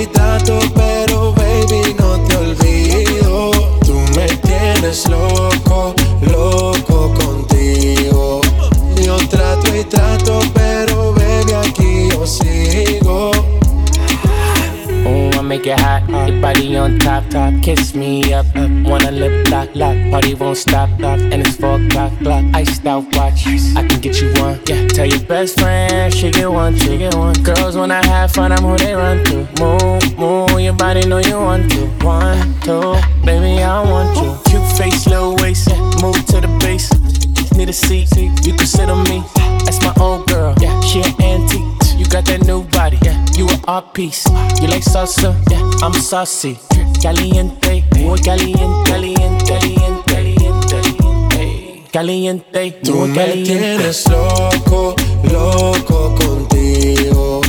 y trato, pero baby, no te olvido. Tú me tienes loco Make hot. Your body on top, top. Kiss me up, up. Wanna lip lock, lock. Party won't stop, stop. And it's four o'clock, clock. Iced out watch. I can get you one. Yeah. Tell your best friend she get one, she get one. Girls when I have fun, I'm who they run to. Move, move. Your body know you want to. One, two, baby I want you. Cute face, little waist. Yeah. Move to the base. Need a seat, you can sit on me. That's my old girl, yeah. She an antique. You got that new body, yeah. You an art piece. You like salsa, yeah. I'm saucy. Caliente, muy caliente, caliente, caliente, caliente, Tú me caliente. tienes loco, loco contigo.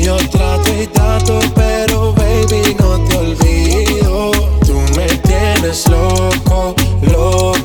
Yo trato y trato, pero baby, no te olvido. Tú me tienes loco, loco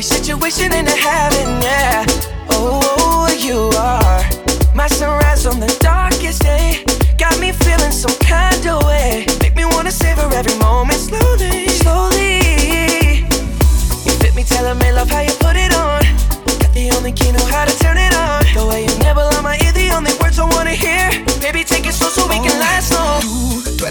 every situation into heaven, yeah. Oh, oh, you are my sunrise on the darkest day. Got me feeling some kind of way. Make me wanna savor every moment slowly.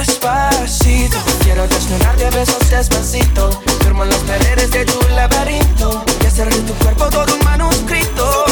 Despacito, quiero desnudarte a besos despacito. Firmo en las paredes de tu laberinto. Y hacer de tu cuerpo todo un manuscrito.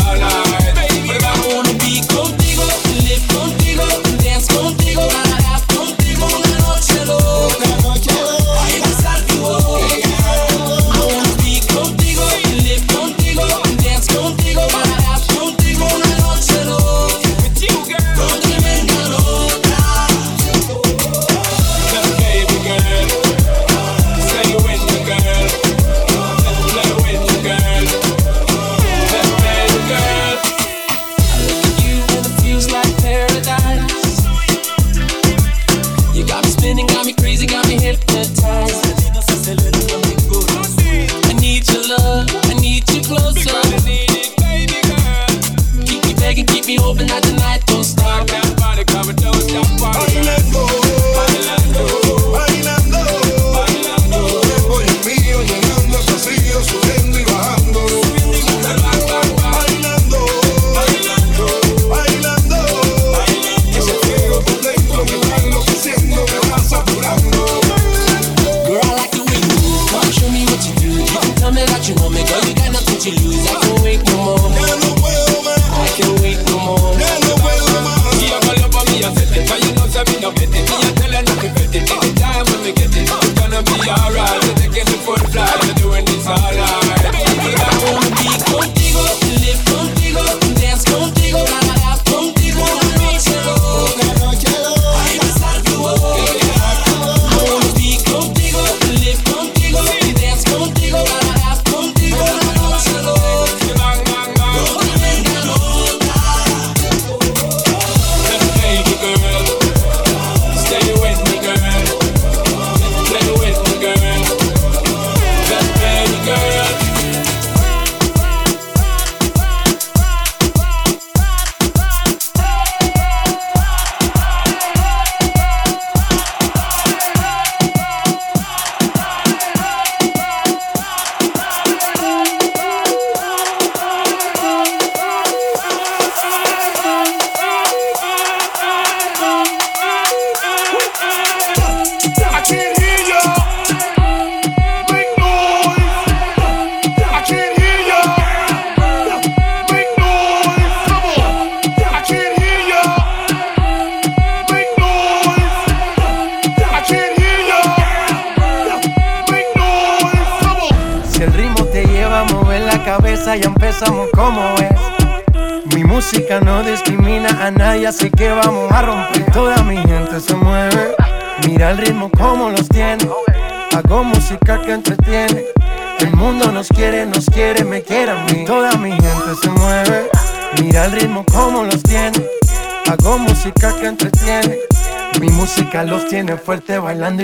sala.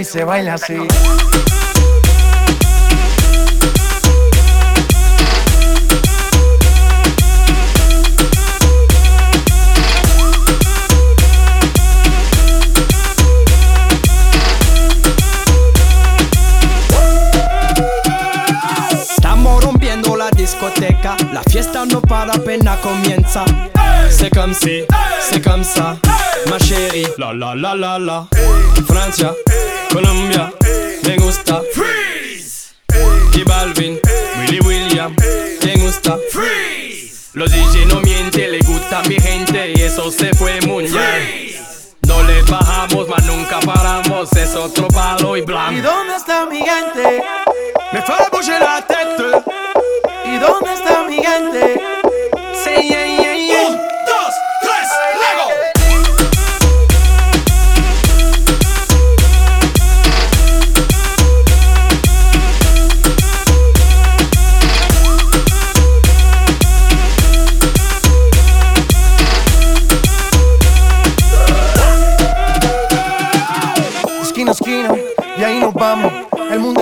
se baila así. La fiesta no para apenas comienza. Hey, C'est comme si, hey, c'est comme ça Ma chérie, la la la la la. Francia. Colombia, me gusta Freeze. Y Balvin, Willy William, me gusta Freeze. Los DJ no mienten, le gusta mi gente y eso se fue mundial. No le bajamos, mas nunca paramos, es otro palo y blanco. ¿Y dónde está mi gente? Me fue a la tête. ¿Y dónde está mi gente? Sí, yeah.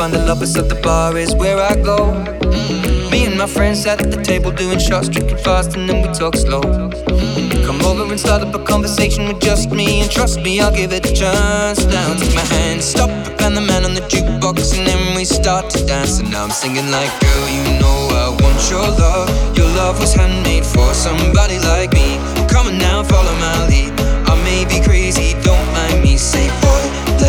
Find the lovers of the bar is where I go. Me and my friends sat at the table doing shots, drinking fast, and then we talk slow. Come over and start up a conversation with just me, and trust me, I'll give it a chance. Now take my hand, stop, and the man on the jukebox, and then we start to dance. And now I'm singing like, girl, you know I want your love. Your love was handmade for somebody like me. Come on now, follow my lead. I may be crazy,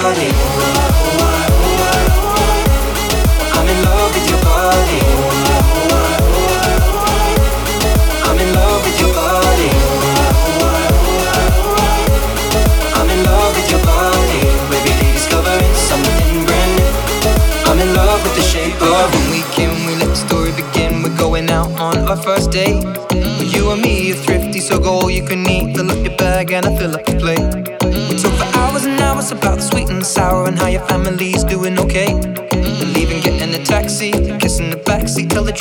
Body.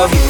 Of you.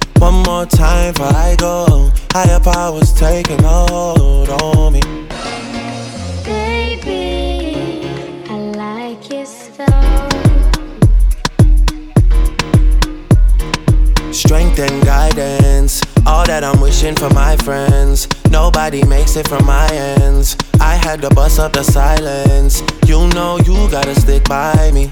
One more time before I go. Higher powers taking hold on me. Baby, I like it so. Strength and guidance, all that I'm wishing for my friends. Nobody makes it from my ends. I had to bust up the silence. You know you gotta stick by me.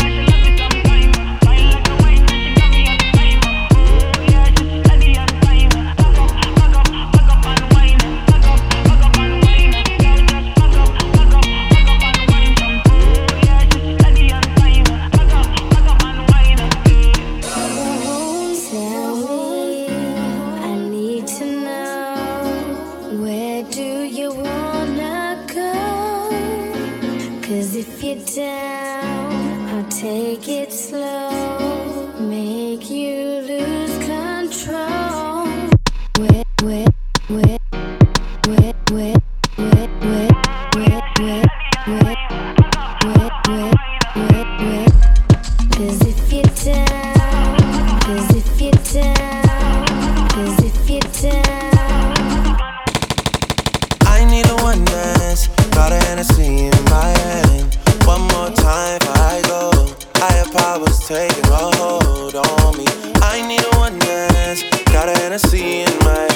Taking a hold on me. I need a one dance. Got a Hennessy in my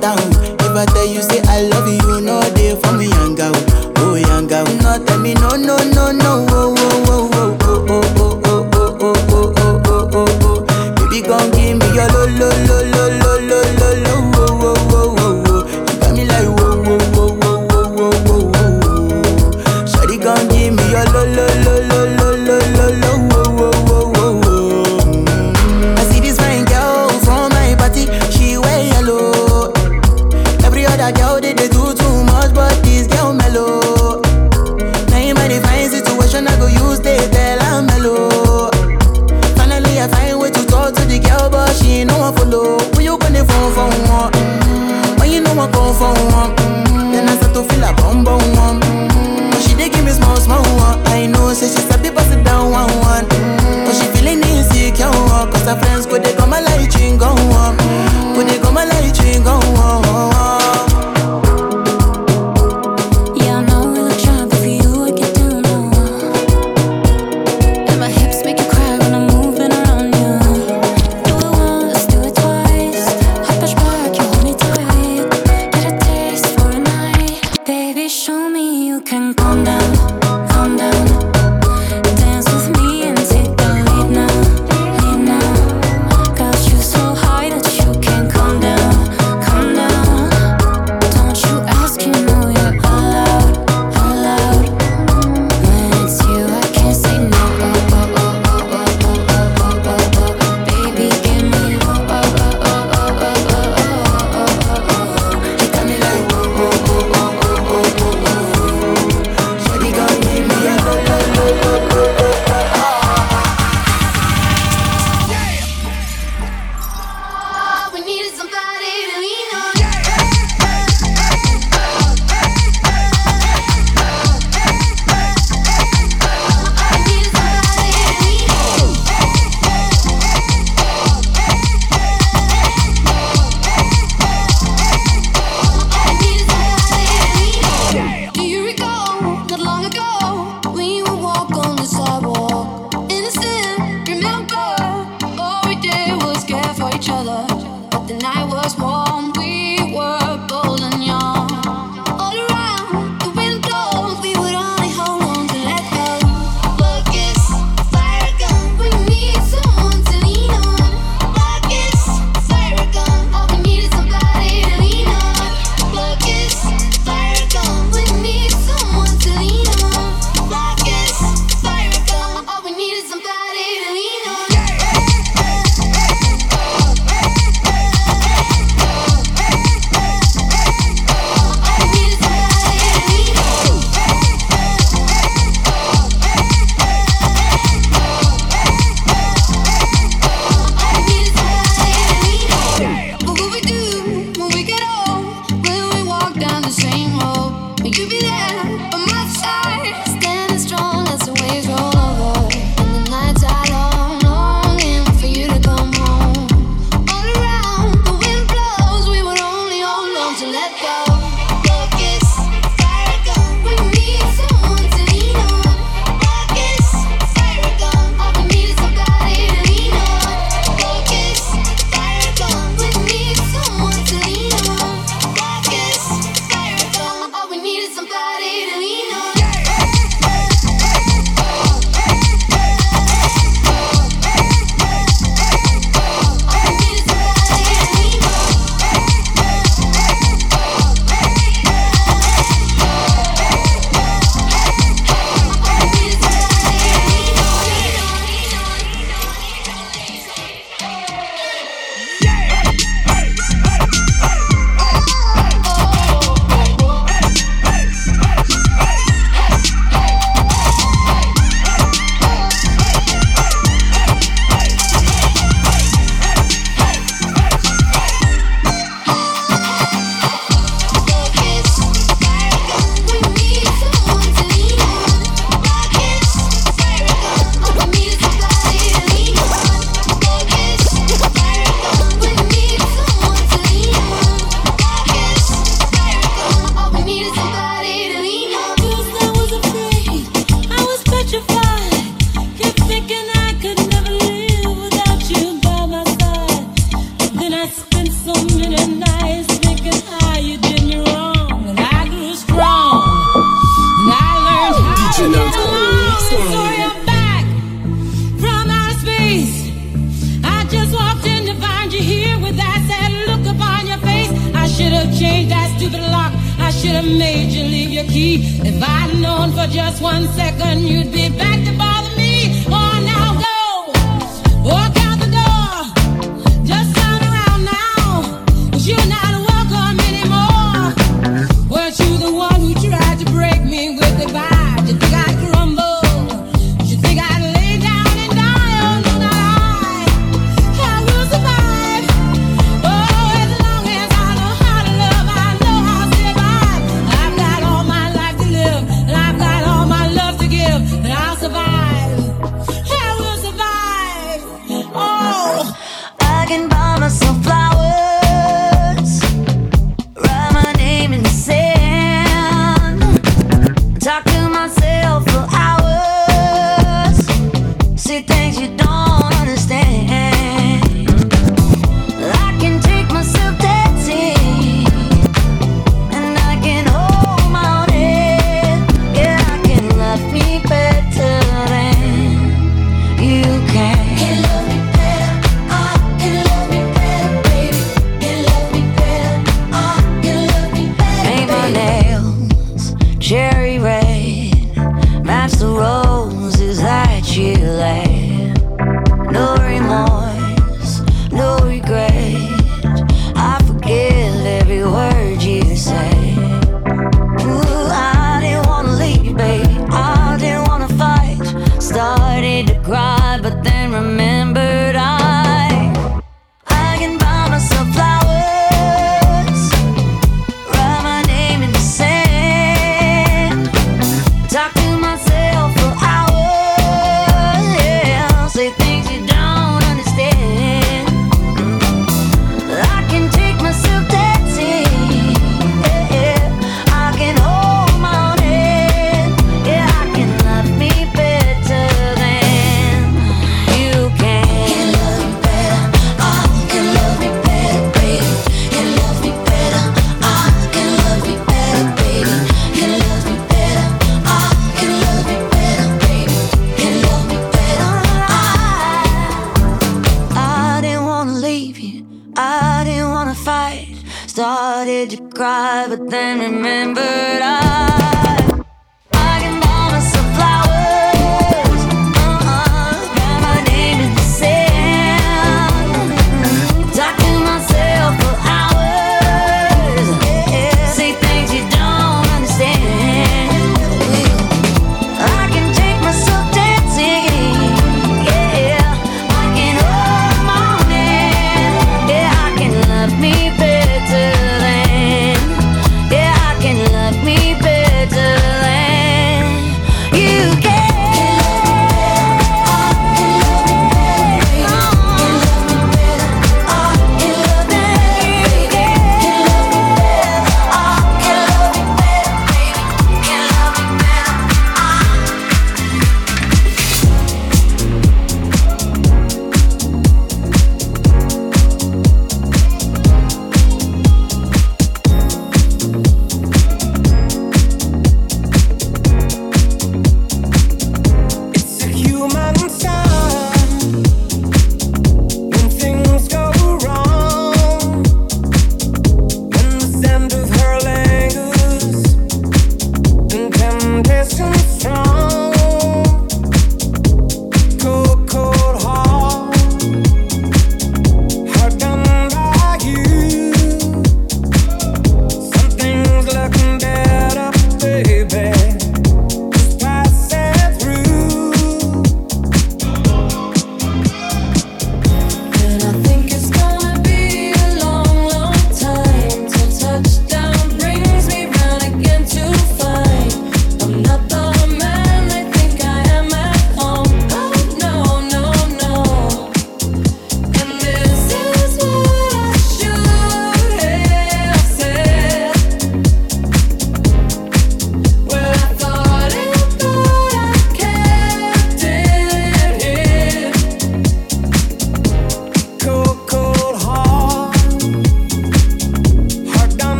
phantom. If I tell you say I love you, know they for me, young girl, oh young girl. No, tell me no, no, no, no,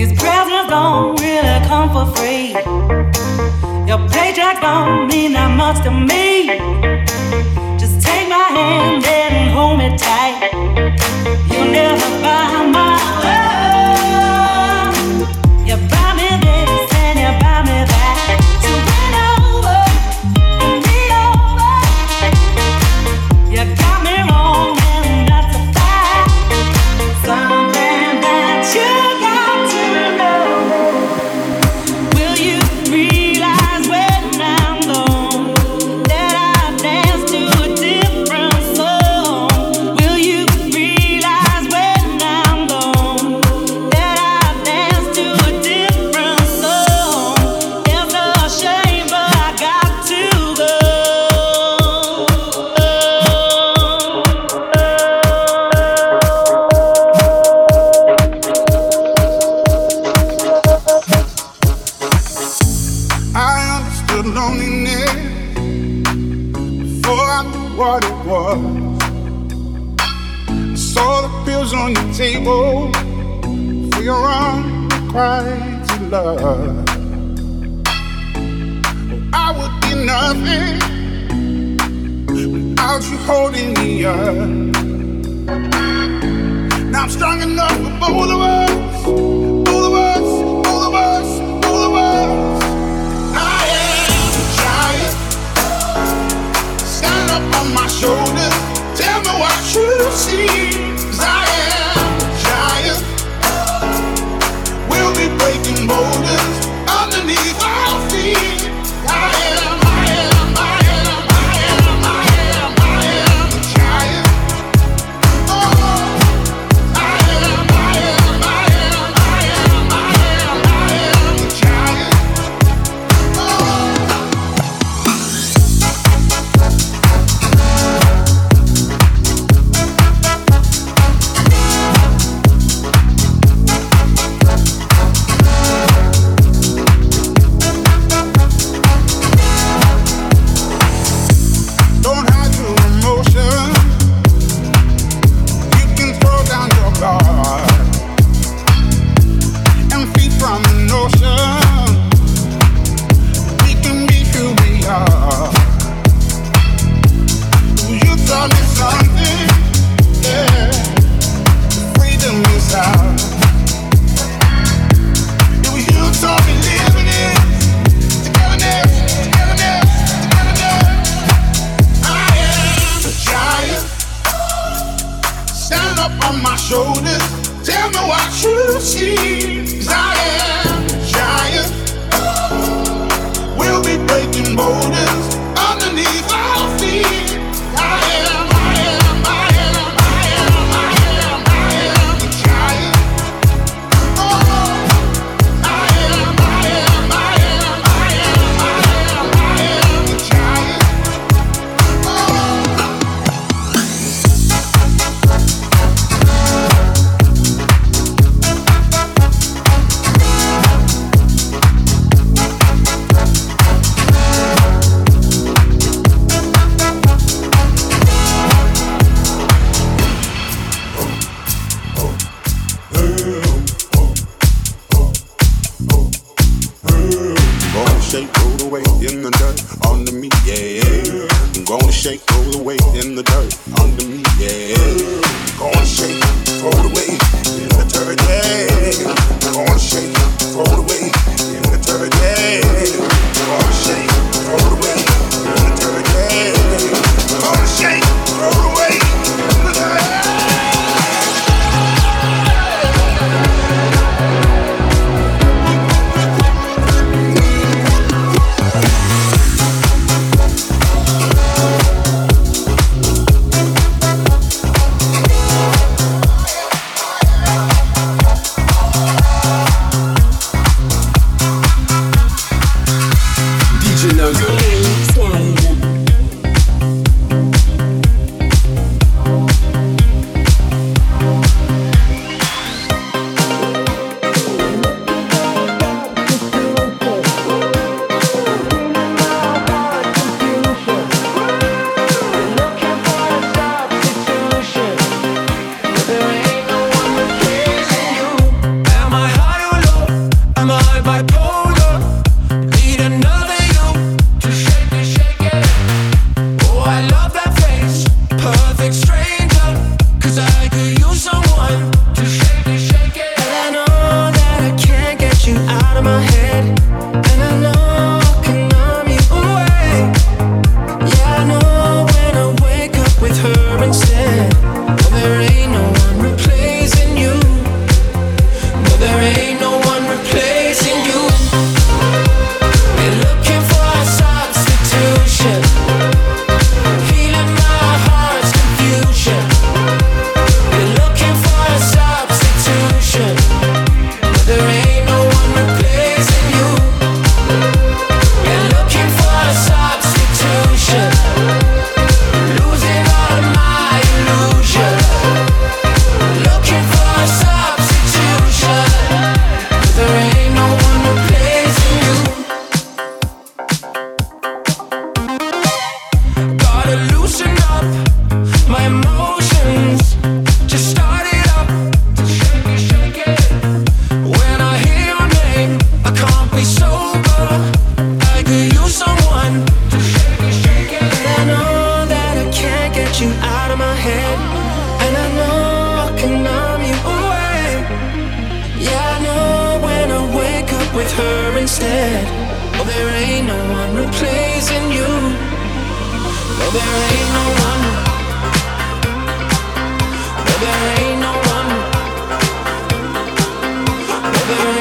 These presents don't really come for free. Your paycheck don't mean that much to me. my head, and I know I can numb you away. Yeah, I know when I wake up with her instead. Oh, there ain't no one replacing you. No, there ain't no one. No, there ain't no one. No, there ain't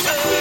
Satan.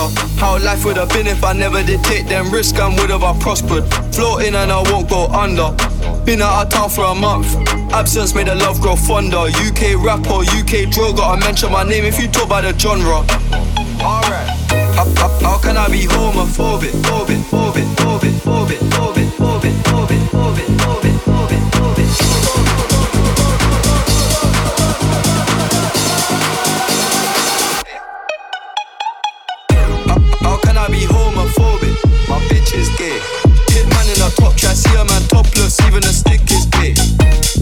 though. How life would have been if I never did take them risks and would have I prospered. Floating and I won't go under. Been out of town for a month. Absence made the love grow fonder. UK rapper, UK droga. I mention my name if you talk about the genre. Alright. How, how, how, can I be homophobic? Phobic, phobic, phobic, phobic, phobic, phobic, phobic. even a stick is big.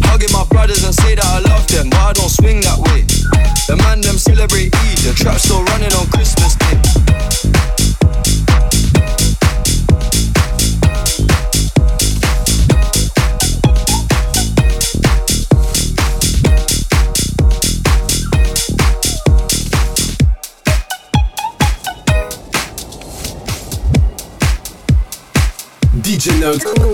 Hugging my brothers and say that I love them, but I don't swing that way. The man them celebrate Eid, the trap still running on Christmas Day. DJ Nox.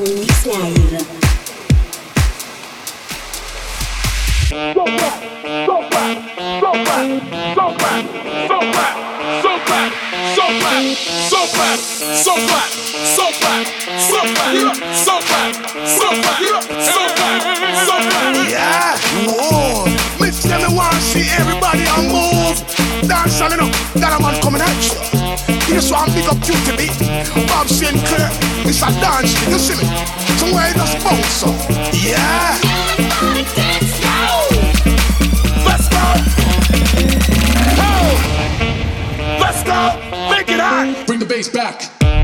dance, you see me? Somewhere it just bounce. Yeah. Everybody dance. bass back.